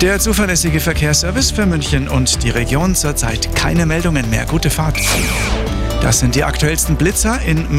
Der zuverlässige Verkehrsservice für München und die Region zurzeit keine Meldungen mehr. Gute Fahrt. Das sind die aktuellsten Blitzer in München.